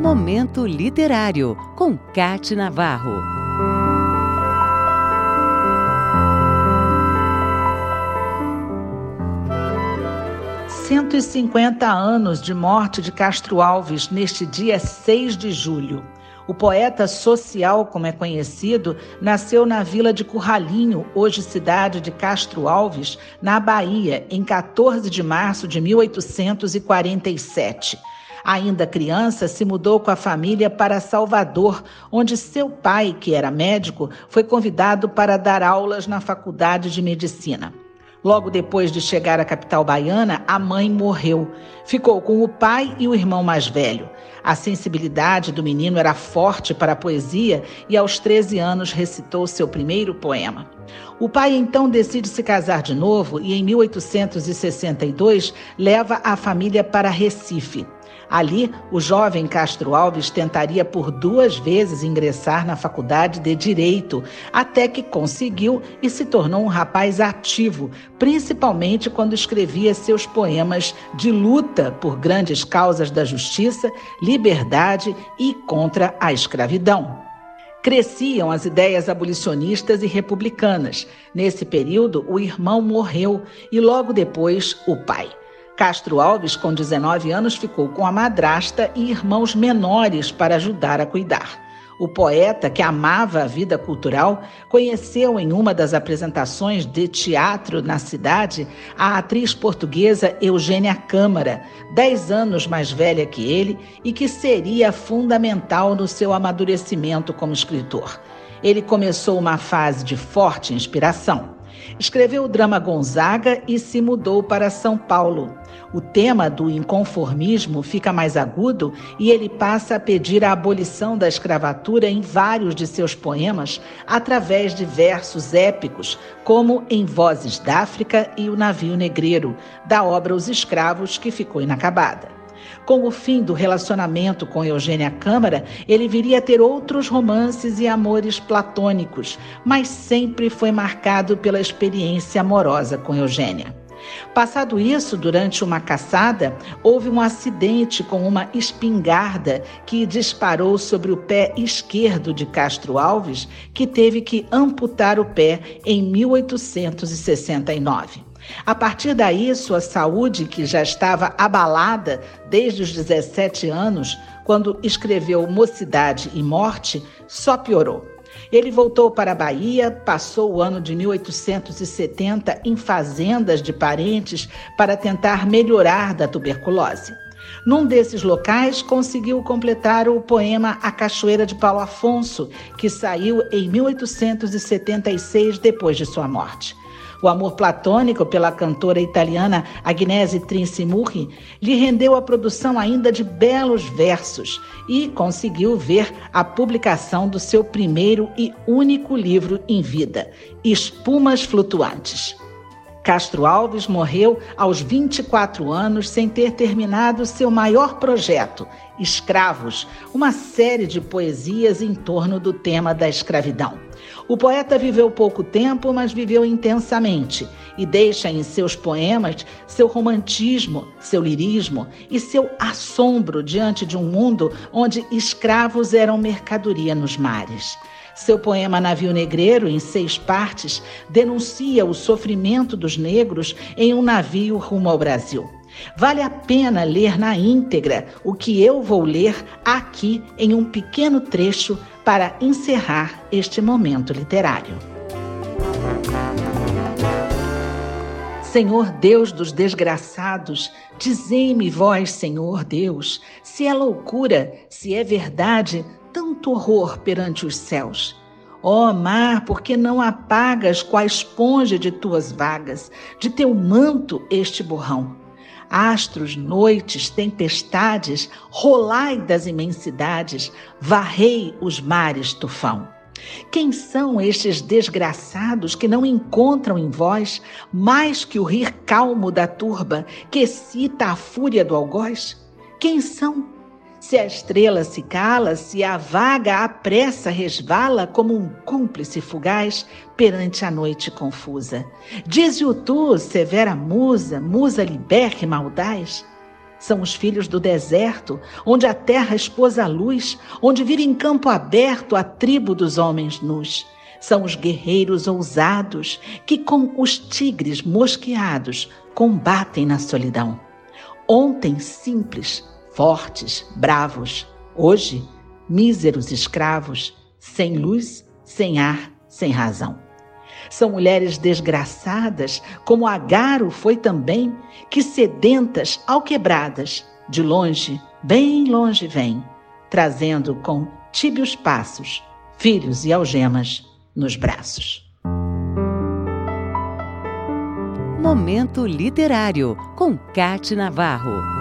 Momento Literário, com Cate Navarro. Cento e cinquenta anos de morte de Castro Alves neste dia 6 de julho. O poeta social, como é conhecido, nasceu na vila de Curralinho, hoje cidade de Castro Alves, na Bahia, em 14 de março de 1847. Ainda criança, se mudou com a família para Salvador, onde seu pai, que era médico, foi convidado para dar aulas na Faculdade de Medicina. Logo depois de chegar à capital baiana, a mãe morreu. Ficou com o pai e o irmão mais velho. A sensibilidade do menino era forte para a poesia e aos 13 anos recitou seu primeiro poema. O pai então decide se casar de novo e em 1862 leva a família para Recife. Ali, o jovem Castro Alves tentaria por duas vezes ingressar na faculdade de Direito, até que conseguiu e se tornou um rapaz ativo, principalmente quando escrevia seus poemas de luta por grandes causas da justiça, liberdade e contra a escravidão. Cresciam as ideias abolicionistas e republicanas. Nesse período, o irmão morreu e logo depois o pai. Castro Alves, com 19 anos, ficou com a madrasta e irmãos menores para ajudar a cuidar. O poeta, que amava a vida cultural, conheceu em uma das apresentações de teatro na cidade a atriz portuguesa Eugênia Câmara, dez anos mais velha que ele e que seria fundamental no seu amadurecimento como escritor. Ele começou uma fase de forte inspiração. Escreveu o drama Gonzaga e se mudou para São Paulo. O tema do inconformismo fica mais agudo e ele passa a pedir a abolição da escravatura em vários de seus poemas, através de versos épicos, como Em Vozes d'África e O Navio Negreiro, da obra Os Escravos, que ficou inacabada. Com o fim do relacionamento com Eugênia Câmara, ele viria a ter outros romances e amores platônicos, mas sempre foi marcado pela experiência amorosa com Eugênia. Passado isso, durante uma caçada, houve um acidente com uma espingarda que disparou sobre o pé esquerdo de Castro Alves, que teve que amputar o pé em 1869. A partir daí, sua saúde, que já estava abalada desde os 17 anos, quando escreveu Mocidade e Morte, só piorou. Ele voltou para a Bahia, passou o ano de 1870 em fazendas de parentes para tentar melhorar da tuberculose. Num desses locais, conseguiu completar o poema A Cachoeira de Paulo Afonso, que saiu em 1876, depois de sua morte. O amor platônico pela cantora italiana Agnese Trinci-Murri lhe rendeu a produção ainda de belos versos e conseguiu ver a publicação do seu primeiro e único livro em vida, Espumas Flutuantes. Castro Alves morreu aos 24 anos sem ter terminado seu maior projeto, Escravos, uma série de poesias em torno do tema da escravidão. O poeta viveu pouco tempo, mas viveu intensamente e deixa em seus poemas seu romantismo, seu lirismo e seu assombro diante de um mundo onde escravos eram mercadoria nos mares. Seu poema Navio Negreiro, em seis partes, denuncia o sofrimento dos negros em um navio rumo ao Brasil. Vale a pena ler na íntegra o que eu vou ler aqui em um pequeno trecho para encerrar este momento literário. Senhor Deus dos desgraçados, dizei-me vós, Senhor Deus, se é loucura, se é verdade, tanto horror perante os céus. Ó oh, mar, por que não apagas com a esponja de tuas vagas, de teu manto este borrão? Astros, noites, tempestades, rolai das imensidades, varrei os mares tufão. Quem são estes desgraçados que não encontram em vós mais que o rir calmo da turba que excita a fúria do algoz? Quem são? Se a estrela se cala, se a vaga apressa resvala como um cúmplice fugaz perante a noite confusa. Dize-o tu, severa musa, musa libérrima audaz. São os filhos do deserto, onde a terra expôs a luz, onde vive em campo aberto a tribo dos homens nus. São os guerreiros ousados que, com os tigres mosqueados, combatem na solidão. Ontem simples, fortes, bravos. Hoje, míseros escravos, sem luz, sem ar, sem razão. São mulheres desgraçadas, como Agaro foi também, que sedentas, alquebradas, de longe, bem longe vêm, trazendo com tíbios passos filhos e algemas nos braços. Momento Literário, com Cate Navarro.